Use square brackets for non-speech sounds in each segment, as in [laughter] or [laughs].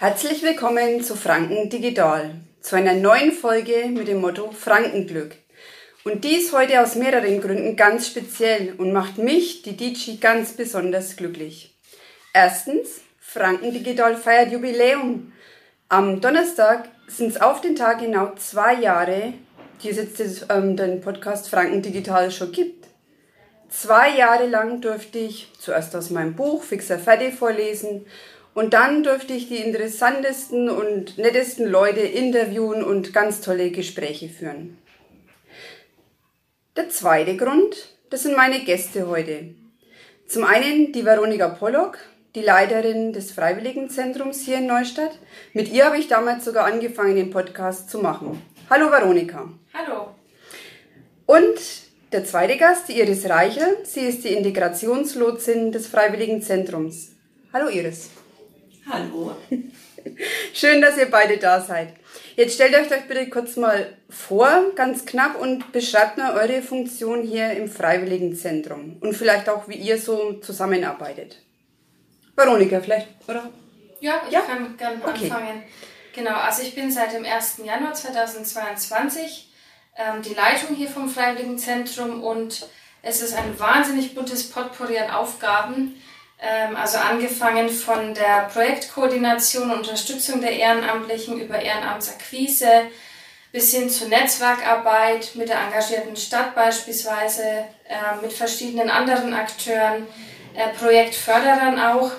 Herzlich willkommen zu Franken Digital, zu einer neuen Folge mit dem Motto Frankenglück. Und dies heute aus mehreren Gründen ganz speziell und macht mich, die DJ, ganz besonders glücklich. Erstens, Franken Digital feiert Jubiläum. Am Donnerstag sind es auf den Tag genau zwei Jahre, die es jetzt ähm, den Podcast Franken Digital schon gibt. Zwei Jahre lang durfte ich zuerst aus meinem Buch Fixer Fertig vorlesen und dann durfte ich die interessantesten und nettesten Leute interviewen und ganz tolle Gespräche führen. Der zweite Grund, das sind meine Gäste heute. Zum einen die Veronika Pollock, die Leiterin des Freiwilligenzentrums hier in Neustadt. Mit ihr habe ich damals sogar angefangen, den Podcast zu machen. Hallo Veronika. Hallo. Und der zweite Gast, die Iris Reichel. Sie ist die Integrationslotsin des Freiwilligenzentrums. Hallo Iris. Hallo. Schön, dass ihr beide da seid. Jetzt stellt euch euch bitte kurz mal vor, ganz knapp, und beschreibt mal eure Funktion hier im Freiwilligenzentrum und vielleicht auch, wie ihr so zusammenarbeitet. Veronika, vielleicht, oder? Ja, ich ja? kann gerne okay. anfangen. Genau, also ich bin seit dem 1. Januar 2022 ähm, die Leitung hier vom Freiwilligenzentrum und es ist ein wahnsinnig buntes Potpourri an Aufgaben. Ähm, also angefangen von der Projektkoordination und Unterstützung der Ehrenamtlichen über Ehrenamtsakquise bis hin zur Netzwerkarbeit mit der engagierten Stadt beispielsweise, äh, mit verschiedenen anderen Akteuren, äh, Projektförderern auch.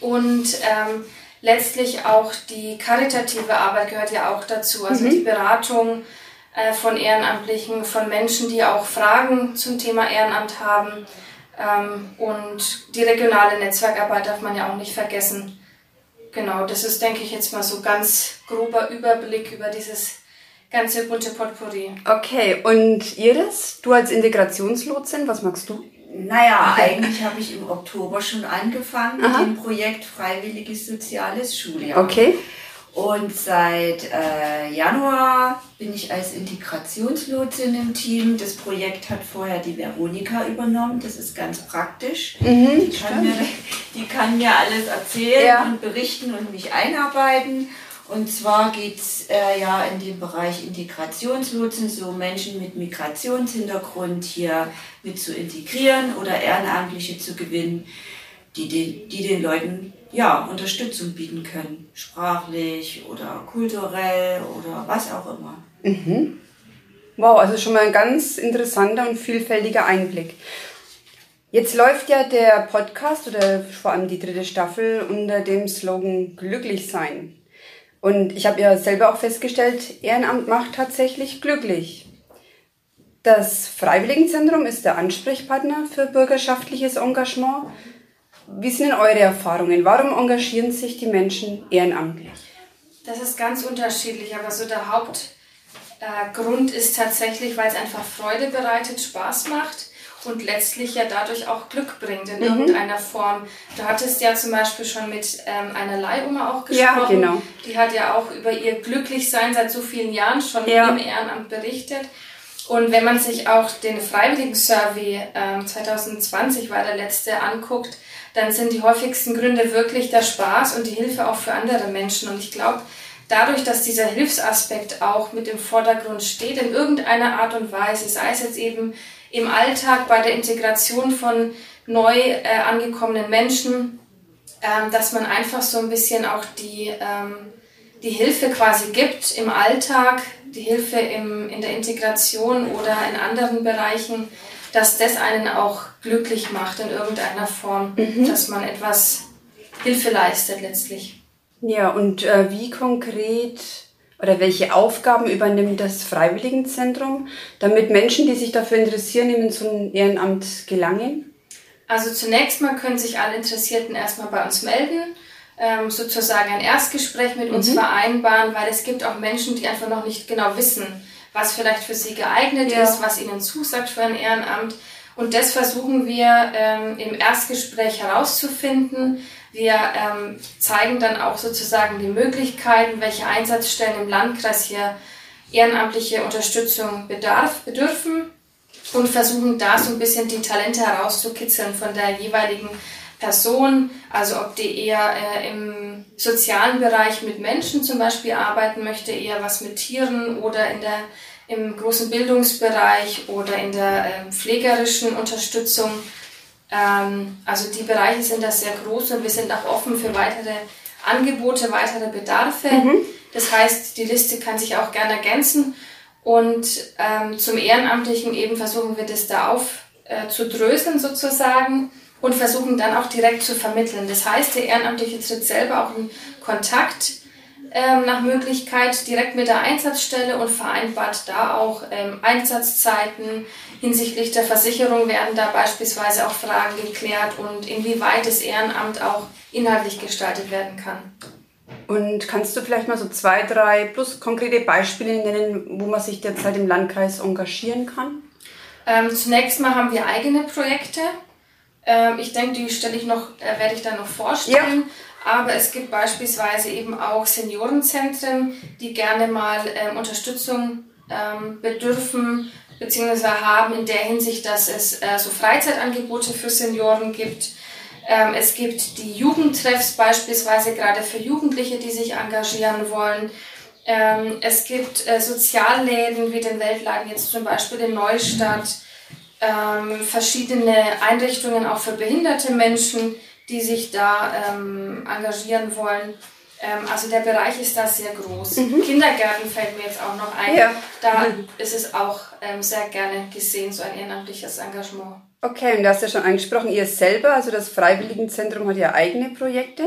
Und ähm, letztlich auch die karitative Arbeit gehört ja auch dazu, also mhm. die Beratung äh, von Ehrenamtlichen, von Menschen, die auch Fragen zum Thema Ehrenamt haben. ähm, und die regionale Netzwerkarbeit darf man ja auch nicht vergessen. Genau, das ist, denke ich, jetzt mal so ganz grober Überblick über dieses ganze bunte Potpourri. Okay, und Iris, du als Integrationslotsin, was magst du? Naja, eigentlich habe ich im Oktober schon angefangen Aha. mit dem Projekt Freiwilliges Soziales Schuljahr. Okay. Und seit äh, Januar bin ich als Integrationslotsin im Team. Das Projekt hat vorher die Veronika übernommen. Das ist ganz praktisch. Mhm, die, kann mir, die, kann mir, alles erzählen ja. und berichten und mich einarbeiten. Und zwar geht es äh, ja in den Bereich Integrationslotsen, so Menschen mit Migrationshintergrund hier mit zu integrieren oder Ehrenamtliche zu gewinnen, die den, die den Leuten ja, Unterstützung bieten können. Sprachlich oder kulturell oder was auch immer. Mhm. Wow, also schon mal ein ganz interessanter und vielfältiger Einblick. Jetzt läuft ja der Podcast oder vor allem die dritte Staffel unter dem Slogan Glücklich sein. Und ich habe ja selber auch festgestellt, Ehrenamt macht tatsächlich glücklich. Das Freiwilligenzentrum ist der Ansprechpartner für bürgerschaftliches Engagement. Wie sind denn eure Erfahrungen? Warum engagieren sich die Menschen ehrenamtlich? Das ist ganz unterschiedlich, aber so der Hauptgrund äh, ist tatsächlich, weil es einfach Freude bereitet, Spaß macht und letztlich ja dadurch auch Glück bringt in mhm. irgendeiner Form. Du hattest ja zum Beispiel schon mit ähm, einer Leihoma auch gesprochen. Ja, genau. Die hat ja auch über ihr Glücklichsein seit so vielen Jahren schon ja. im Ehrenamt berichtet. Und wenn man sich auch den Freiwilligen-Survey ähm, 2020 war der letzte anguckt, dann sind die häufigsten Gründe wirklich der Spaß und die Hilfe auch für andere Menschen. Und ich glaube, dadurch, dass dieser Hilfsaspekt auch mit im Vordergrund steht, in irgendeiner Art und Weise, sei es jetzt eben im Alltag bei der Integration von neu äh, angekommenen Menschen, ähm, dass man einfach so ein bisschen auch die, ähm, die Hilfe quasi gibt im Alltag, die Hilfe im, in der Integration oder in anderen Bereichen, dass das einen auch glücklich macht in irgendeiner Form, mhm. dass man etwas Hilfe leistet letztlich. Ja, und äh, wie konkret oder welche Aufgaben übernimmt das Freiwilligenzentrum, damit Menschen, die sich dafür interessieren, in so ein Ehrenamt gelangen? Also zunächst mal können sich alle Interessierten erstmal bei uns melden, ähm, sozusagen ein Erstgespräch mit uns mhm. vereinbaren, weil es gibt auch Menschen, die einfach noch nicht genau wissen, was vielleicht für sie geeignet ja. ist, was ihnen zusagt für ein Ehrenamt. Und das versuchen wir ähm, im Erstgespräch herauszufinden. Wir ähm, zeigen dann auch sozusagen die Möglichkeiten, welche Einsatzstellen im Landkreis hier ehrenamtliche Unterstützung bedarf, bedürfen und versuchen da so ein bisschen die Talente herauszukitzeln von der jeweiligen Person, also ob die eher äh, im sozialen Bereich mit Menschen zum Beispiel arbeiten möchte, eher was mit Tieren oder in der, im großen Bildungsbereich oder in der äh, pflegerischen Unterstützung. Ähm, also die Bereiche sind da sehr groß und wir sind auch offen für weitere Angebote, weitere Bedarfe. Mhm. Das heißt, die Liste kann sich auch gerne ergänzen. Und ähm, zum Ehrenamtlichen eben versuchen wir das da aufzudröseln äh, sozusagen und versuchen dann auch direkt zu vermitteln. Das heißt, der Ehrenamtliche tritt selber auch in Kontakt ähm, nach Möglichkeit direkt mit der Einsatzstelle und vereinbart da auch ähm, Einsatzzeiten. Hinsichtlich der Versicherung werden da beispielsweise auch Fragen geklärt und inwieweit das Ehrenamt auch inhaltlich gestaltet werden kann. Und kannst du vielleicht mal so zwei, drei plus konkrete Beispiele nennen, wo man sich derzeit im Landkreis engagieren kann? Ähm, zunächst mal haben wir eigene Projekte. Ähm, ich denke, die stelle ich noch, äh, werde ich dann noch vorstellen. Ja. Aber es gibt beispielsweise eben auch Seniorenzentren, die gerne mal ähm, Unterstützung ähm, bedürfen bzw. haben in der Hinsicht, dass es äh, so Freizeitangebote für Senioren gibt. Ähm, es gibt die Jugendtreffs beispielsweise gerade für Jugendliche, die sich engagieren wollen. Ähm, es gibt äh, Sozialläden wie den Weltladen jetzt zum Beispiel in Neustadt ähm, verschiedene Einrichtungen auch für behinderte Menschen, die sich da ähm, engagieren wollen. Ähm, also der Bereich ist da sehr groß. Mhm. Kindergärten fällt mir jetzt auch noch ein. Ja. Da mhm. ist es auch ähm, sehr gerne gesehen, so ein ehrenamtliches Engagement. Okay, und du hast ja schon angesprochen, ihr selber, also das Freiwilligenzentrum hat ja eigene Projekte,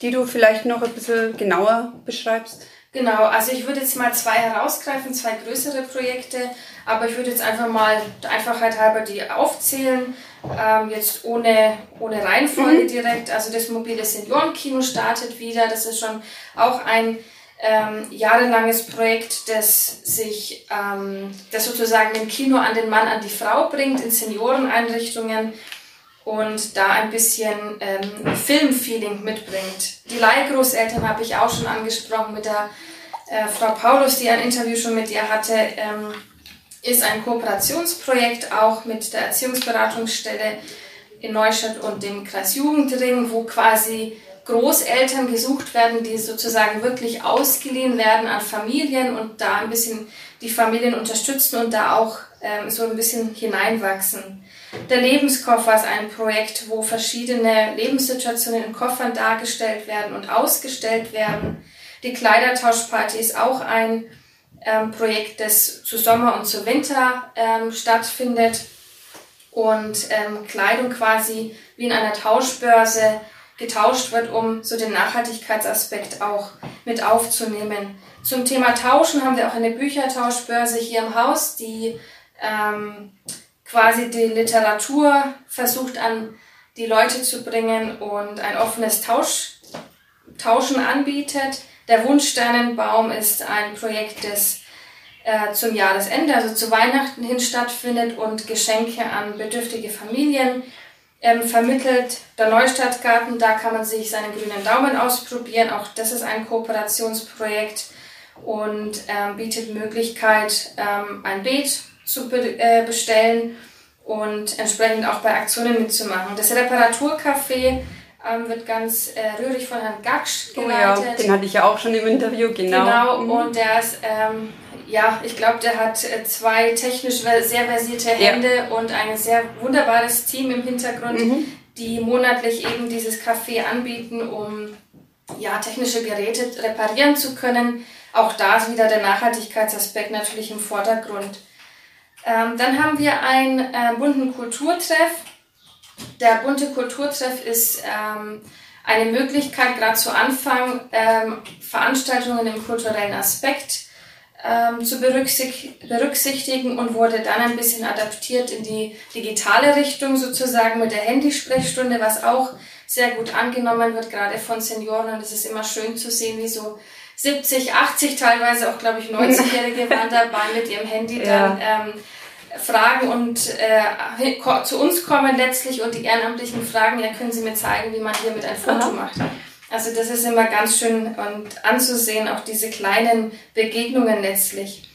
die du vielleicht noch ein bisschen genauer beschreibst. Genau, also ich würde jetzt mal zwei herausgreifen, zwei größere Projekte, aber ich würde jetzt einfach mal der Einfachheit halber die aufzählen, ähm, jetzt ohne, ohne Reihenfolge mhm. direkt. Also das mobile Seniorenkino startet wieder, das ist schon auch ein ähm, jahrelanges Projekt, das sich, ähm, das sozusagen im Kino an den Mann, an die Frau bringt, in Senioreneinrichtungen und da ein bisschen ähm, Filmfeeling mitbringt. Die Leihgroßeltern habe ich auch schon angesprochen mit der äh, Frau Paulus, die ein Interview schon mit ihr hatte. Ähm, ist ein Kooperationsprojekt auch mit der Erziehungsberatungsstelle in Neustadt und dem Kreis Jugendring, wo quasi Großeltern gesucht werden, die sozusagen wirklich ausgeliehen werden an Familien und da ein bisschen die Familien unterstützen und da auch ähm, so ein bisschen hineinwachsen. Der Lebenskoffer ist ein Projekt, wo verschiedene Lebenssituationen in Koffern dargestellt werden und ausgestellt werden. Die Kleidertauschparty ist auch ein ähm, Projekt, das zu Sommer und zu Winter ähm, stattfindet und ähm, Kleidung quasi wie in einer Tauschbörse getauscht wird, um so den Nachhaltigkeitsaspekt auch mit aufzunehmen. Zum Thema Tauschen haben wir auch eine Büchertauschbörse hier im Haus, die ähm, quasi die Literatur versucht an die Leute zu bringen und ein offenes Tausch, Tauschen anbietet. Der Wunschsternenbaum ist ein Projekt, das äh, zum Jahresende, also zu Weihnachten hin stattfindet und Geschenke an bedürftige Familien ähm, vermittelt. Der Neustadtgarten, da kann man sich seinen grünen Daumen ausprobieren. Auch das ist ein Kooperationsprojekt und ähm, bietet Möglichkeit, ähm, ein Beet zu be äh, bestellen und entsprechend auch bei Aktionen mitzumachen. Das Reparaturcafé ähm, wird ganz äh, rührig von Herrn Gaksch geleitet. Oh ja, den hatte ich ja auch schon im Interview, genau. Genau, mhm. und der ist, ähm, ja, ich glaube, der hat äh, zwei technisch sehr versierte Hände ja. und ein sehr wunderbares Team im Hintergrund, mhm. die monatlich eben dieses Café anbieten, um ja, technische Geräte reparieren zu können. Auch da ist wieder der Nachhaltigkeitsaspekt natürlich im Vordergrund. Ähm, dann haben wir einen äh, bunten Kulturtreff. Der bunte Kulturtreff ist ähm, eine Möglichkeit, gerade zu Anfang ähm, Veranstaltungen im kulturellen Aspekt ähm, zu berücksichtigen und wurde dann ein bisschen adaptiert in die digitale Richtung sozusagen mit der Handysprechstunde, was auch sehr gut angenommen wird, gerade von Senioren. Und es ist immer schön zu sehen, wie so 70, 80, teilweise auch, glaube ich, 90-Jährige waren [laughs] dabei mit ihrem Handy dann ähm, fragen und äh, zu uns kommen letztlich und die Ehrenamtlichen fragen, ja, können Sie mir zeigen, wie man hier mit ein Foto Aha. macht. Also das ist immer ganz schön und anzusehen, auch diese kleinen Begegnungen letztlich.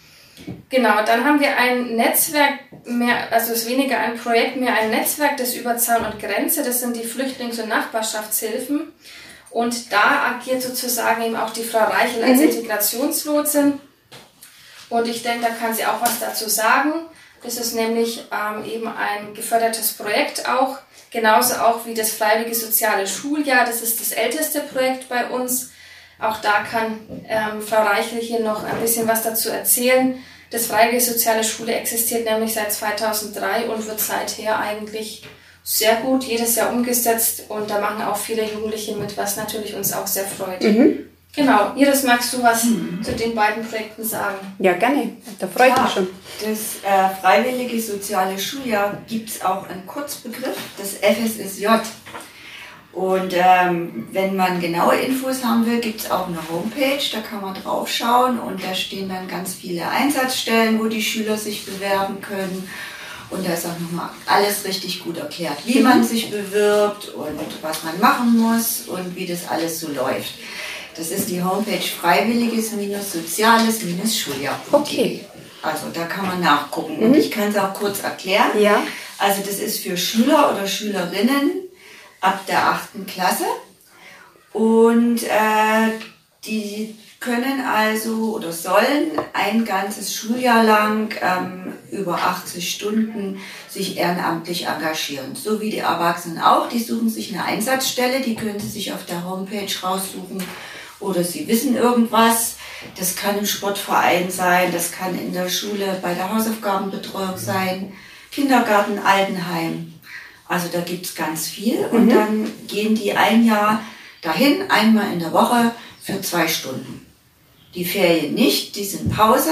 Genau, dann haben wir ein Netzwerk, mehr, also es ist weniger ein Projekt, mehr ein Netzwerk des über Zaun und Grenze. Das sind die Flüchtlings- und Nachbarschaftshilfen. Und da agiert sozusagen eben auch die Frau Reichel als mhm. Integrationslotsin. Und ich denke, da kann sie auch was dazu sagen. Das ist nämlich ähm, eben ein gefördertes Projekt auch, genauso auch wie das Freiwillige Soziale Schuljahr. Das ist das älteste Projekt bei uns. Auch da kann ähm, Frau Reichel hier noch ein bisschen was dazu erzählen. Das Freiwillige Soziale Schule existiert nämlich seit 2003 und wird seither eigentlich sehr gut jedes Jahr umgesetzt und da machen auch viele Jugendliche mit, was natürlich uns auch sehr freut. Mhm. Genau, Iris, magst du was mhm. zu den beiden Projekten sagen? Ja, gerne. Da freue ich mich schon. Das äh, Freiwillige Soziale Schuljahr gibt es auch einen Kurzbegriff, das FSSJ. Und ähm, wenn man genaue Infos haben will, gibt es auch eine Homepage, da kann man drauf schauen und da stehen dann ganz viele Einsatzstellen, wo die Schüler sich bewerben können. Und da ist auch nochmal alles richtig gut erklärt, wie man sich bewirbt und was man machen muss und wie das alles so läuft. Das ist die Homepage freiwilliges-soziales-schuljahr.de. Okay. Also da kann man nachgucken. Mhm. Und ich kann es auch kurz erklären. Ja. Also das ist für Schüler oder Schülerinnen ab der achten Klasse. Und äh, die können also oder sollen ein ganzes Schuljahr lang ähm, über 80 Stunden sich ehrenamtlich engagieren. So wie die Erwachsenen auch. Die suchen sich eine Einsatzstelle, die können sie sich auf der Homepage raussuchen oder sie wissen irgendwas. Das kann im Sportverein sein, das kann in der Schule bei der Hausaufgabenbetreuung sein, Kindergarten, Altenheim. Also da gibt's ganz viel. Und mhm. dann gehen die ein Jahr dahin, einmal in der Woche für zwei Stunden. Die Ferien nicht, die sind Pause.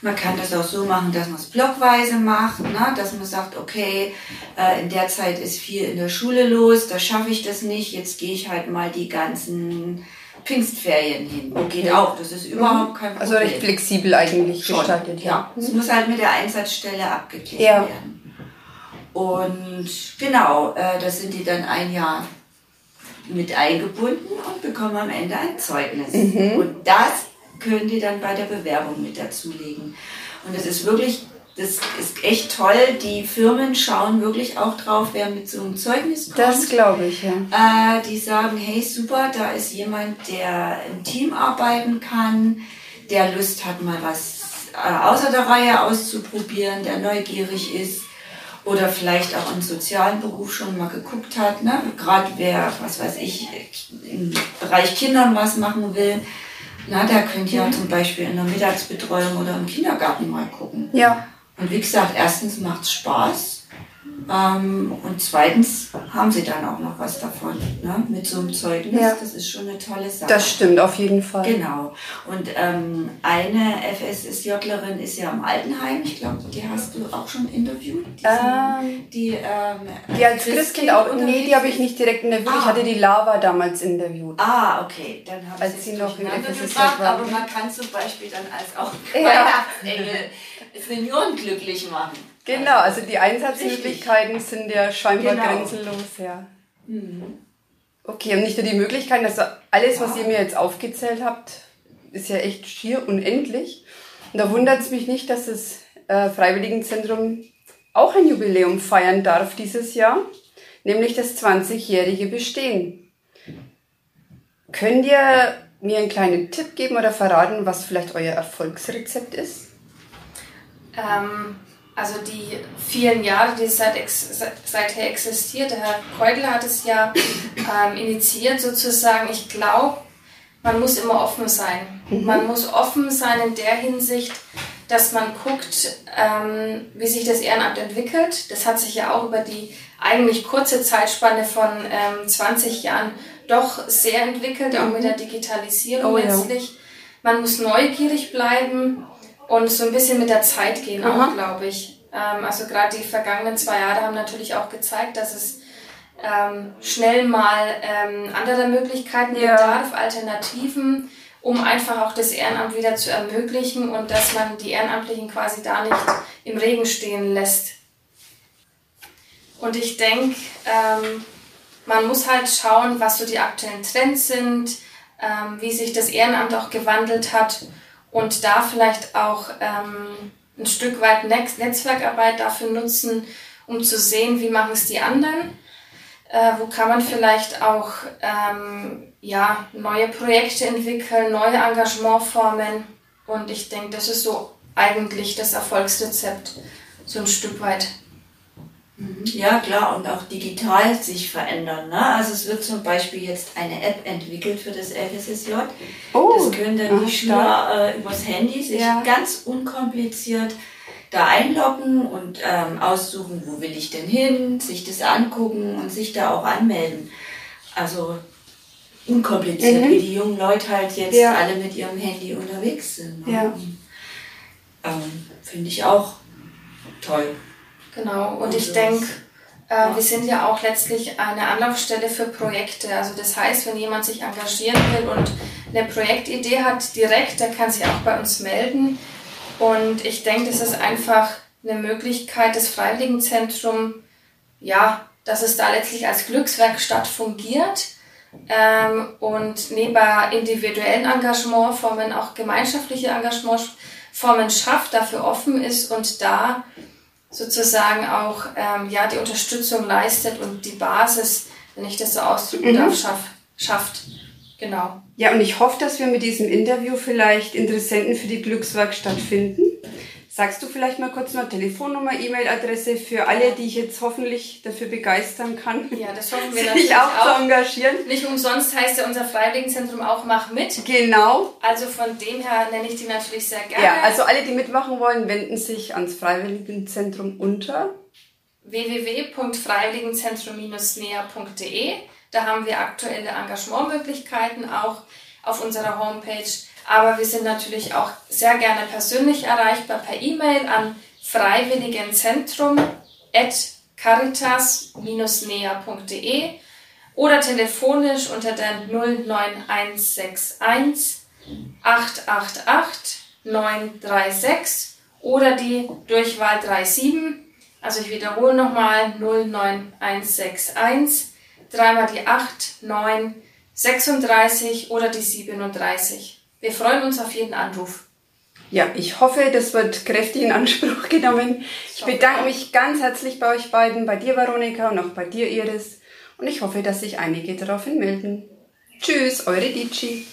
Man kann das auch so machen, dass man es blockweise macht, ne? dass man sagt, okay, äh, in der Zeit ist viel in der Schule los, da schaffe ich das nicht, jetzt gehe ich halt mal die ganzen Pfingstferien hin. Okay. Geht auch, das ist überhaupt kein Problem. Also recht flexibel eigentlich Schon, gestaltet. Ja, es mhm. muss halt mit der Einsatzstelle abgeklärt ja. werden. Und genau, äh, da sind die dann ein Jahr mit eingebunden und bekommen am Ende ein Zeugnis. Mhm. Und das können die dann bei der Bewerbung mit dazulegen. Und das ist wirklich, das ist echt toll. Die Firmen schauen wirklich auch drauf, wer mit so einem Zeugnis kommt. Das glaube ich, ja. Äh, die sagen, hey super, da ist jemand, der im Team arbeiten kann, der Lust hat, mal was äh, außer der Reihe auszuprobieren, der neugierig ist oder vielleicht auch im sozialen Beruf schon mal geguckt hat, ne? gerade wer, was weiß ich, im Bereich Kindern was machen will, na, der könnte ja mhm. zum Beispiel in der Mittagsbetreuung oder im Kindergarten mal gucken. Ja. Und wie gesagt, erstens macht es Spaß ähm, und zweitens haben sie dann auch noch was davon, ne? mit so einem Zeugnis. Ja. Das ist schon eine tolle Sache. Das stimmt, auf jeden Fall. Genau. Und ähm, eine FSSJlerin ist ja im Altenheim. Ich glaube, die hast du auch schon interviewt. Die, ähm, die, ähm, die als Christkind auch. Nee, die habe ich nicht direkt interviewt. Ah. Ich hatte die Lava damals interviewt. Ah, okay. Dann habe ich sie noch war. Aber man kann zum Beispiel dann als auch ja. Weihnachtsengel [laughs] Senioren glücklich machen. Genau, also die Einsatzmöglichkeiten Richtig. sind ja scheinbar genau. grenzenlos, ja. Mhm. Okay, und nicht nur die Möglichkeiten, also alles, was ihr mir jetzt aufgezählt habt, ist ja echt schier unendlich. Und da wundert es mich nicht, dass das äh, Freiwilligenzentrum auch ein Jubiläum feiern darf dieses Jahr, nämlich das 20-jährige Bestehen. Könnt ihr mir einen kleinen Tipp geben oder verraten, was vielleicht euer Erfolgsrezept ist? Ähm, also die vielen Jahre, die es seit, seither existiert, der Herr Keugler hat es ja ähm, initiiert sozusagen. Ich glaube, man muss immer offen sein. Mhm. Man muss offen sein in der Hinsicht, dass man guckt, ähm, wie sich das Ehrenamt entwickelt. Das hat sich ja auch über die eigentlich kurze Zeitspanne von ähm, 20 Jahren doch sehr entwickelt, auch mit der Digitalisierung oh, letztlich. Ja. Man muss neugierig bleiben und so ein bisschen mit der Zeit gehen Aha. auch, glaube ich. Ähm, also gerade die vergangenen zwei Jahre haben natürlich auch gezeigt, dass es ähm, schnell mal ähm, andere Möglichkeiten ja. bedarf, Alternativen, um einfach auch das Ehrenamt wieder zu ermöglichen und dass man die Ehrenamtlichen quasi da nicht im Regen stehen lässt. Und ich denke, ähm, man muss halt schauen, was so die aktuellen Trends sind, ähm, wie sich das Ehrenamt auch gewandelt hat und da vielleicht auch ähm, ein Stück weit Netzwerkarbeit dafür nutzen, um zu sehen, wie machen es die anderen. Äh, wo kann man vielleicht auch ähm, ja, neue Projekte entwickeln, neue Engagementformen. Und ich denke, das ist so eigentlich das Erfolgsrezept, so ein Stück weit. Mhm. Ja, klar, und auch digital sich verändern. Ne? Also es wird zum Beispiel jetzt eine App entwickelt für das FSSJ. Oh, das können dann die Schüler äh, übers Handy sich ja. ganz unkompliziert da einloggen und ähm, aussuchen, wo will ich denn hin, sich das angucken und sich da auch anmelden. Also unkompliziert, mhm. wie die jungen Leute halt jetzt ja. alle mit ihrem Handy unterwegs sind. Ne? Ja. Ähm, Finde ich auch toll. Genau, und, und ich denke, äh, wir sind ja auch letztlich eine Anlaufstelle für Projekte. Also das heißt, wenn jemand sich engagieren will und eine Projektidee hat direkt, der kann sich auch bei uns melden. Und ich denke, das ist einfach eine Möglichkeit, das Freiwilligenzentrum, ja, dass es da letztlich als Glückswerkstatt fungiert ähm, und neben individuellen Engagementformen auch gemeinschaftliche Engagementformen schafft, dafür offen ist und da sozusagen auch ähm, ja, die Unterstützung leistet und die Basis, wenn ich das so ausdrücken mhm. darf, schaff, schafft. Genau. Ja, und ich hoffe, dass wir mit diesem Interview vielleicht Interessenten für die Glückswerkstatt finden. Sagst du vielleicht mal kurz noch Telefonnummer, E-Mail-Adresse für alle, die ich jetzt hoffentlich dafür begeistern kann? Ja, das hoffen wir [laughs] natürlich auch, auch zu engagieren. Nicht umsonst heißt ja unser Freiwilligenzentrum auch Mach mit. Genau. Also von dem her nenne ich die natürlich sehr gerne. Ja, also alle, die mitmachen wollen, wenden sich ans Freiwilligenzentrum unter www.freiwilligenzentrum-nea.de. Da haben wir aktuelle Engagementmöglichkeiten auch auf unserer Homepage aber wir sind natürlich auch sehr gerne persönlich erreichbar per E-Mail an freiwilligenzentrum.caritas-nea.de oder telefonisch unter der 09161 888 936 oder die Durchwahl 37. Also ich wiederhole nochmal 09161 dreimal die 8, 9, 36 oder die 37. Wir freuen uns auf jeden Anruf. Ja, ich hoffe, das wird kräftig in Anspruch [laughs] genommen. Ich bedanke mich ganz herzlich bei euch beiden, bei dir Veronika und auch bei dir Iris. Und ich hoffe, dass sich einige daraufhin melden. Tschüss, eure Dici.